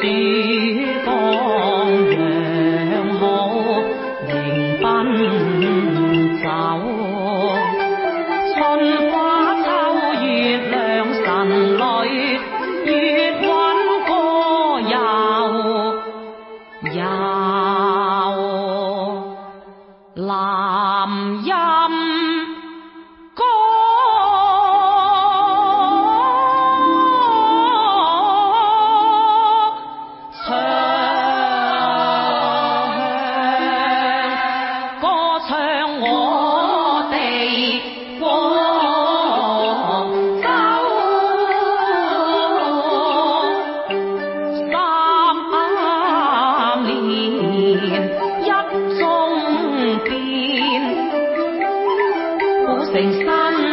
珠江两岸迎宾走，春花秋月两神侣，月光。things.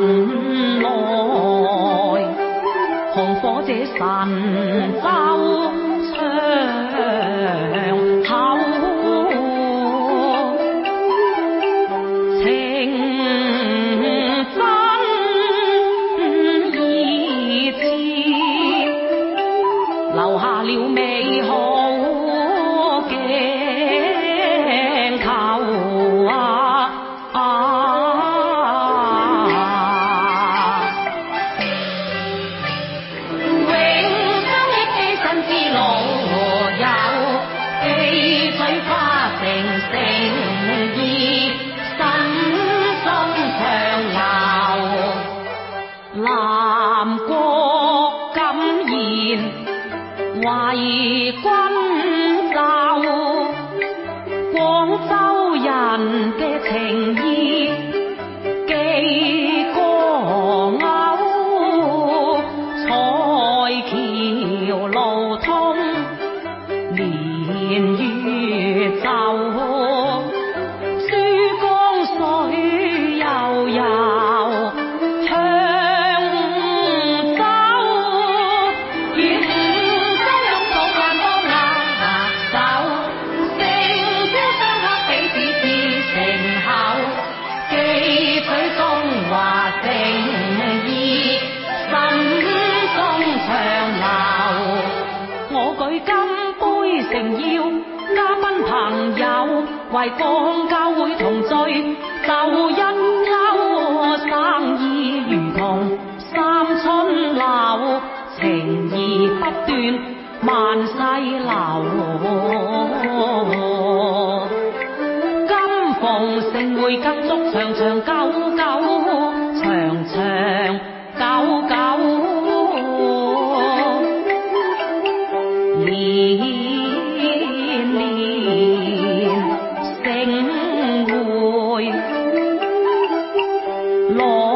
云来，红火者神周长透情真意切，留下了美好。我举金杯诚邀嘉宾朋友，为广教会同聚，就因勾生意如同三春流，情义不断万世流。今逢盛会更祝长长。Lord.